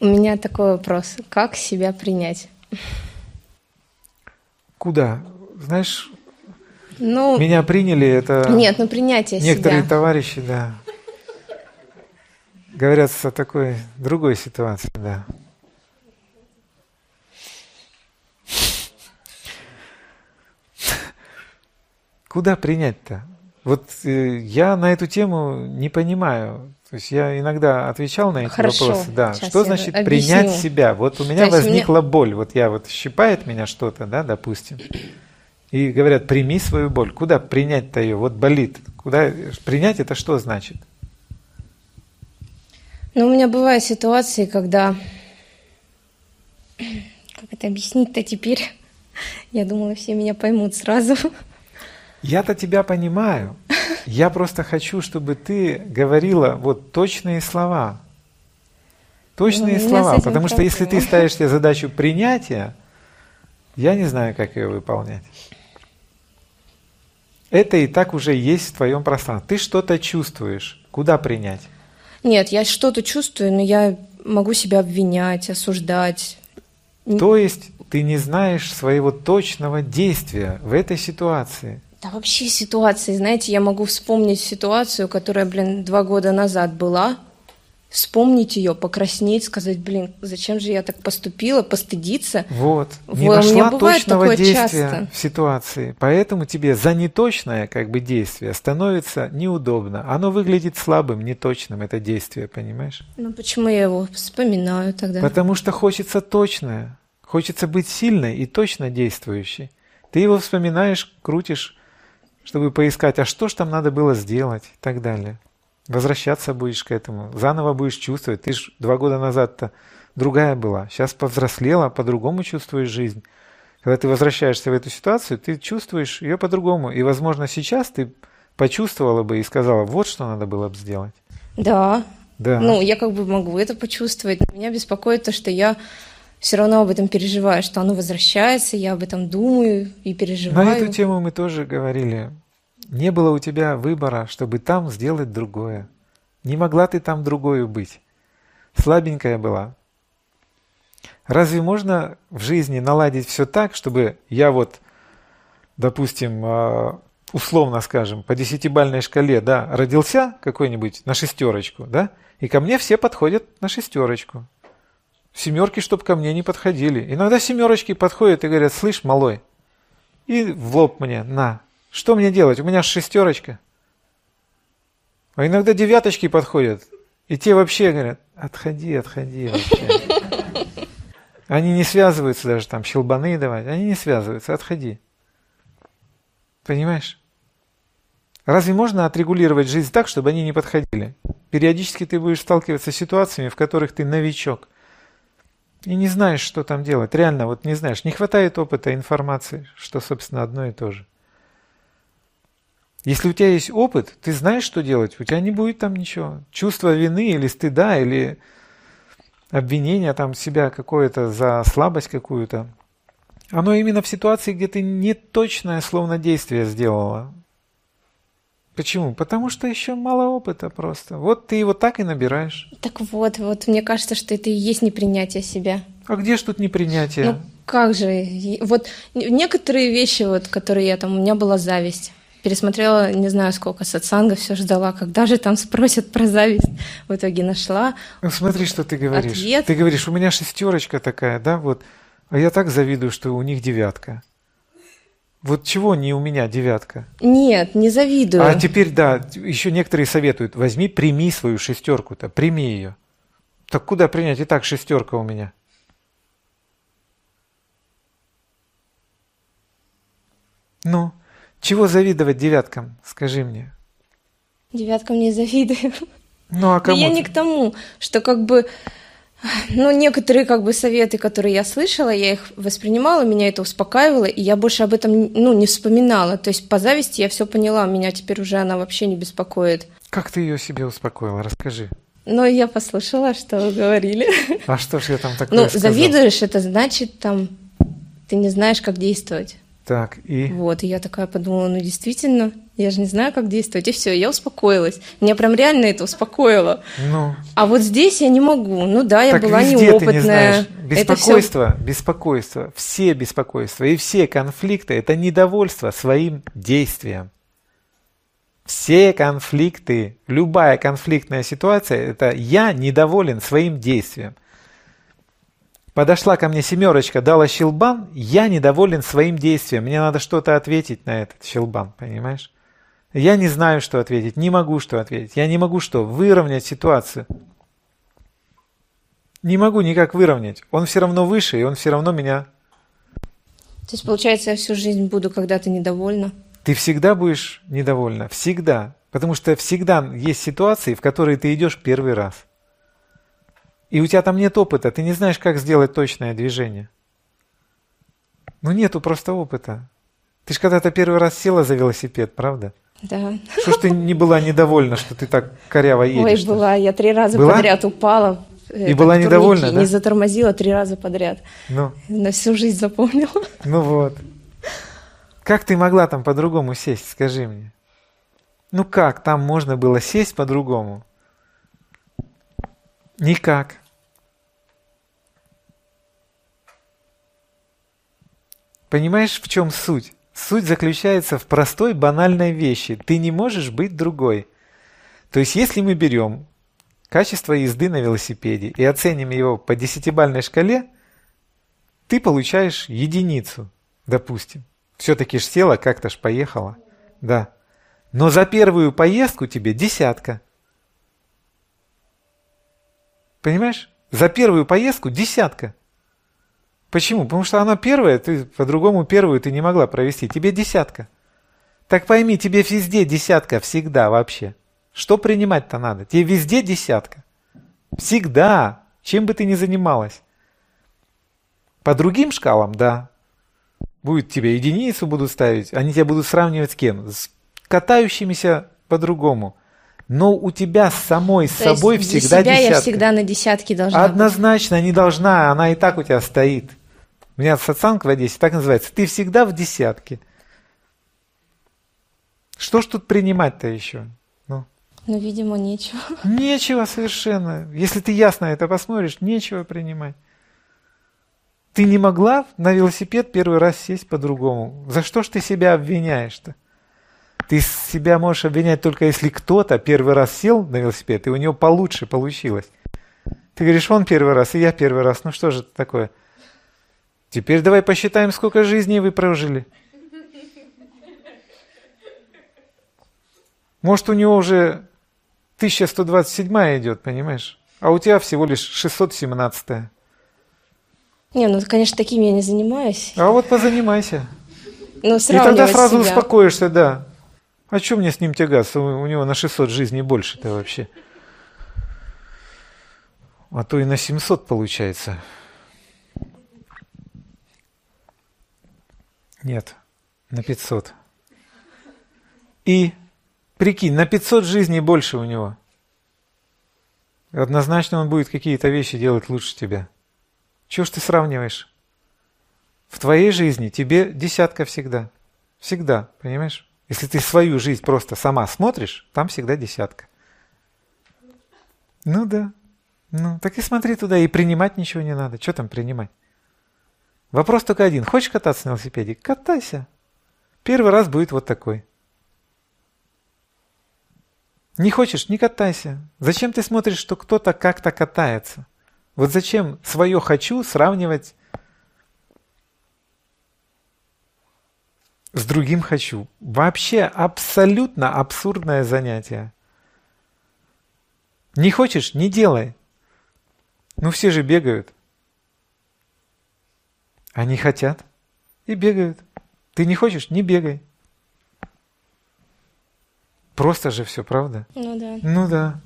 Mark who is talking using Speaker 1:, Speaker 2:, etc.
Speaker 1: У меня такой вопрос. Как себя принять?
Speaker 2: Куда? Знаешь,
Speaker 1: Ну,
Speaker 2: меня приняли, это
Speaker 1: нет, ну принятие
Speaker 2: некоторые
Speaker 1: себя.
Speaker 2: товарищи, да, говорят о такой другой ситуации, да. Куда принять-то? Вот э, я на эту тему не понимаю. То есть я иногда отвечал на эти
Speaker 1: Хорошо,
Speaker 2: вопросы. Да. Что значит
Speaker 1: объясню.
Speaker 2: принять себя? Вот у меня
Speaker 1: мне-
Speaker 2: возникла боль. Вот я вот щипает меня что-то, да, допустим. И говорят, прими свою боль. Куда принять-то ее? Вот болит. Куда принять это что значит?
Speaker 1: Ну, у меня бывают ситуации, когда... Как это объяснить-то теперь? Я думала, все меня поймут сразу.
Speaker 2: Я-то тебя понимаю. Я просто хочу, чтобы ты говорила вот точные слова. Точные
Speaker 1: Ну,
Speaker 2: слова. Потому что если ты ставишь себе задачу принятия, я не знаю, как ее выполнять. Это и так уже есть в твоем пространстве. Ты что-то чувствуешь. Куда принять?
Speaker 1: Нет, я что-то чувствую, но я могу себя обвинять, осуждать.
Speaker 2: То есть ты не знаешь своего точного действия в этой ситуации.
Speaker 1: Да вообще ситуации, знаете, я могу вспомнить ситуацию, которая, блин, два года назад была, вспомнить ее, покраснеть, сказать, блин, зачем же я так поступила, постыдиться.
Speaker 2: Вот. Не
Speaker 1: Вот, у меня
Speaker 2: нашла
Speaker 1: бывает
Speaker 2: точного
Speaker 1: такое
Speaker 2: действия
Speaker 1: часто.
Speaker 2: в ситуации. Поэтому тебе за неточное как бы действие становится неудобно. Оно выглядит слабым, неточным, это действие, понимаешь?
Speaker 1: Ну почему я его вспоминаю тогда?
Speaker 2: Потому что хочется точное. Хочется быть сильной и точно действующей. Ты его вспоминаешь, крутишь, чтобы поискать, а что ж там надо было сделать и так далее. Возвращаться будешь к этому, заново будешь чувствовать. Ты ж два года назад-то другая была, сейчас повзрослела, по-другому чувствуешь жизнь. Когда ты возвращаешься в эту ситуацию, ты чувствуешь ее по-другому. И, возможно, сейчас ты почувствовала бы и сказала, вот что надо было бы сделать.
Speaker 1: Да.
Speaker 2: Да.
Speaker 1: Ну, я как бы могу это почувствовать. Меня беспокоит то, что я все равно об этом переживаю, что оно возвращается, я об этом думаю и переживаю.
Speaker 2: На эту тему мы тоже говорили. Не было у тебя выбора, чтобы там сделать другое. Не могла ты там другою быть. Слабенькая была. Разве можно в жизни наладить все так, чтобы я вот, допустим, а, условно скажем, по десятибальной шкале, да, родился какой-нибудь на шестерочку, да, и ко мне все подходят на шестерочку. Семерки, чтоб ко мне не подходили. Иногда семерочки подходят и говорят, слышь, малой, и в лоб мне, на, что мне делать? У меня шестерочка. А иногда девяточки подходят, и те вообще говорят, отходи, отходи вообще. Они не связываются даже там, щелбаны давать, они не связываются, отходи. Понимаешь? Разве можно отрегулировать жизнь так, чтобы они не подходили? Периодически ты будешь сталкиваться с ситуациями, в которых ты новичок. И не знаешь, что там делать. Реально, вот не знаешь. Не хватает опыта, информации, что, собственно, одно и то же. Если у тебя есть опыт, ты знаешь, что делать, у тебя не будет там ничего. Чувство вины или стыда, или обвинения там себя какое-то за слабость какую-то. Оно именно в ситуации, где ты не точное словно действие сделала. Почему? Потому что еще мало опыта просто. Вот ты его так и набираешь.
Speaker 1: Так вот, вот мне кажется, что это и есть непринятие себя.
Speaker 2: А где ж тут непринятие?
Speaker 1: Ну как же, вот некоторые вещи, вот, которые я там, у меня была зависть. Пересмотрела, не знаю сколько, сатсанга, все ждала, когда же там спросят про зависть. В итоге нашла.
Speaker 2: Ну, смотри, что ты говоришь.
Speaker 1: Ответ.
Speaker 2: Ты говоришь, у меня шестерочка такая, да, вот. А я так завидую, что у них девятка. Вот чего не у меня девятка?
Speaker 1: Нет, не завидую.
Speaker 2: А теперь, да, еще некоторые советуют, возьми, прими свою шестерку-то, прими ее. Так куда принять? И так шестерка у меня. Ну, чего завидовать девяткам, скажи мне.
Speaker 1: Девяткам не завидую.
Speaker 2: Ну, а кому?
Speaker 1: я
Speaker 2: ты?
Speaker 1: не к тому, что как бы, ну, некоторые как бы советы, которые я слышала, я их воспринимала, меня это успокаивало, и я больше об этом, ну, не вспоминала. То есть по зависти я все поняла, меня теперь уже она вообще не беспокоит.
Speaker 2: Как ты ее себе успокоила? Расскажи.
Speaker 1: Но я послушала, что вы говорили.
Speaker 2: А что ж я там такое
Speaker 1: Ну,
Speaker 2: сказал?
Speaker 1: завидуешь, это значит, там, ты не знаешь, как действовать.
Speaker 2: Так, и...
Speaker 1: Вот, и я такая подумала, ну, действительно, Я же не знаю, как действовать. И все, я успокоилась. Меня прям реально это успокоило.
Speaker 2: Ну,
Speaker 1: А вот здесь я не могу. Ну да, я
Speaker 2: так
Speaker 1: была
Speaker 2: везде ты
Speaker 1: неопытная.
Speaker 2: не знаешь.
Speaker 1: Это всё-
Speaker 2: Беспокойство, беспокойство, все беспокойства и все конфликты – это недовольство своим действием. Все конфликты, любая конфликтная ситуация – это я недоволен своим действием. Подошла ко мне семерочка, дала щелбан, я недоволен своим действием. Мне надо что-то ответить на этот щелбан, понимаешь? Я не знаю, что ответить, не могу что ответить. Я не могу что, выровнять ситуацию. Не могу никак выровнять. Он все равно выше, и он все равно меня...
Speaker 1: То есть, получается, я всю жизнь буду когда-то недовольна.
Speaker 2: Ты всегда будешь недовольна, всегда. Потому что всегда есть ситуации, в которые ты идешь первый раз. И у тебя там нет опыта, ты не знаешь, как сделать точное движение. Ну нету просто опыта. Ты же когда-то первый раз села за велосипед, правда?
Speaker 1: Да.
Speaker 2: Что ж ты не была недовольна, что ты так коряво едешь?
Speaker 1: Ой, была. Я три раза
Speaker 2: Была?
Speaker 1: подряд упала. э,
Speaker 2: И была
Speaker 1: в турнике,
Speaker 2: недовольна, да?
Speaker 1: Не затормозила три раза подряд.
Speaker 2: Ну,
Speaker 1: На всю жизнь запомнила.
Speaker 2: ну вот. Как ты могла там по-другому сесть, скажи мне? Ну как там можно было сесть по-другому? Никак. Понимаешь, в чем суть? Суть заключается в простой банальной вещи. Ты не можешь быть другой. То есть, если мы берем качество езды на велосипеде и оценим его по десятибальной шкале, ты получаешь единицу, допустим. Все-таки ж села, как-то ж поехала. Да. Но за первую поездку тебе десятка. Понимаешь? За первую поездку десятка. Почему? Потому что она первая, ты по-другому первую ты не могла провести. Тебе десятка. Так пойми, тебе везде десятка, всегда вообще. Что принимать-то надо? Тебе везде десятка. Всегда. Чем бы ты ни занималась. По другим шкалам, да. Будет тебе единицу будут ставить, они тебя будут сравнивать с кем? С катающимися по-другому. Но у тебя с самой с собой всегда
Speaker 1: себя
Speaker 2: десятка.
Speaker 1: я всегда на десятке должна быть.
Speaker 2: Однозначно не должна, она и так у тебя стоит. У меня сатсанг в Одессе так называется. Ты всегда в десятке. Что ж тут принимать-то еще? Ну,
Speaker 1: Ну, видимо, нечего.
Speaker 2: нечего совершенно. Если ты ясно это посмотришь, нечего принимать. Ты не могла на велосипед первый раз сесть по-другому. За что ж ты себя обвиняешь-то? Ты себя можешь обвинять только если кто-то первый раз сел на велосипед, и у него получше получилось. Ты говоришь, он первый раз, и я первый раз. Ну что же это такое? Теперь давай посчитаем, сколько жизней вы прожили. Может, у него уже 1127 идет, понимаешь? А у тебя всего лишь 617.
Speaker 1: Не, ну, конечно, таким я не занимаюсь.
Speaker 2: А вот позанимайся.
Speaker 1: Но
Speaker 2: И тогда сразу
Speaker 1: себя.
Speaker 2: успокоишься, да. А что мне с ним тягаться? У, у него на 600 жизней больше-то вообще. А то и на 700 получается. Нет, на 500. И прикинь, на 500 жизней больше у него. Однозначно он будет какие-то вещи делать лучше тебя. Чего ж ты сравниваешь? В твоей жизни тебе десятка всегда. Всегда, понимаешь? Если ты свою жизнь просто сама смотришь, там всегда десятка. Ну да. Ну, так и смотри туда, и принимать ничего не надо. Что там принимать? Вопрос только один. Хочешь кататься на велосипеде? Катайся. Первый раз будет вот такой. Не хочешь, не катайся. Зачем ты смотришь, что кто-то как-то катается? Вот зачем свое «хочу» сравнивать с другим «хочу»? Вообще абсолютно абсурдное занятие. Не хочешь – не делай. Ну все же бегают. Они хотят и бегают. Ты не хочешь – не бегай. Просто же все, правда?
Speaker 1: Ну да.
Speaker 2: Ну да.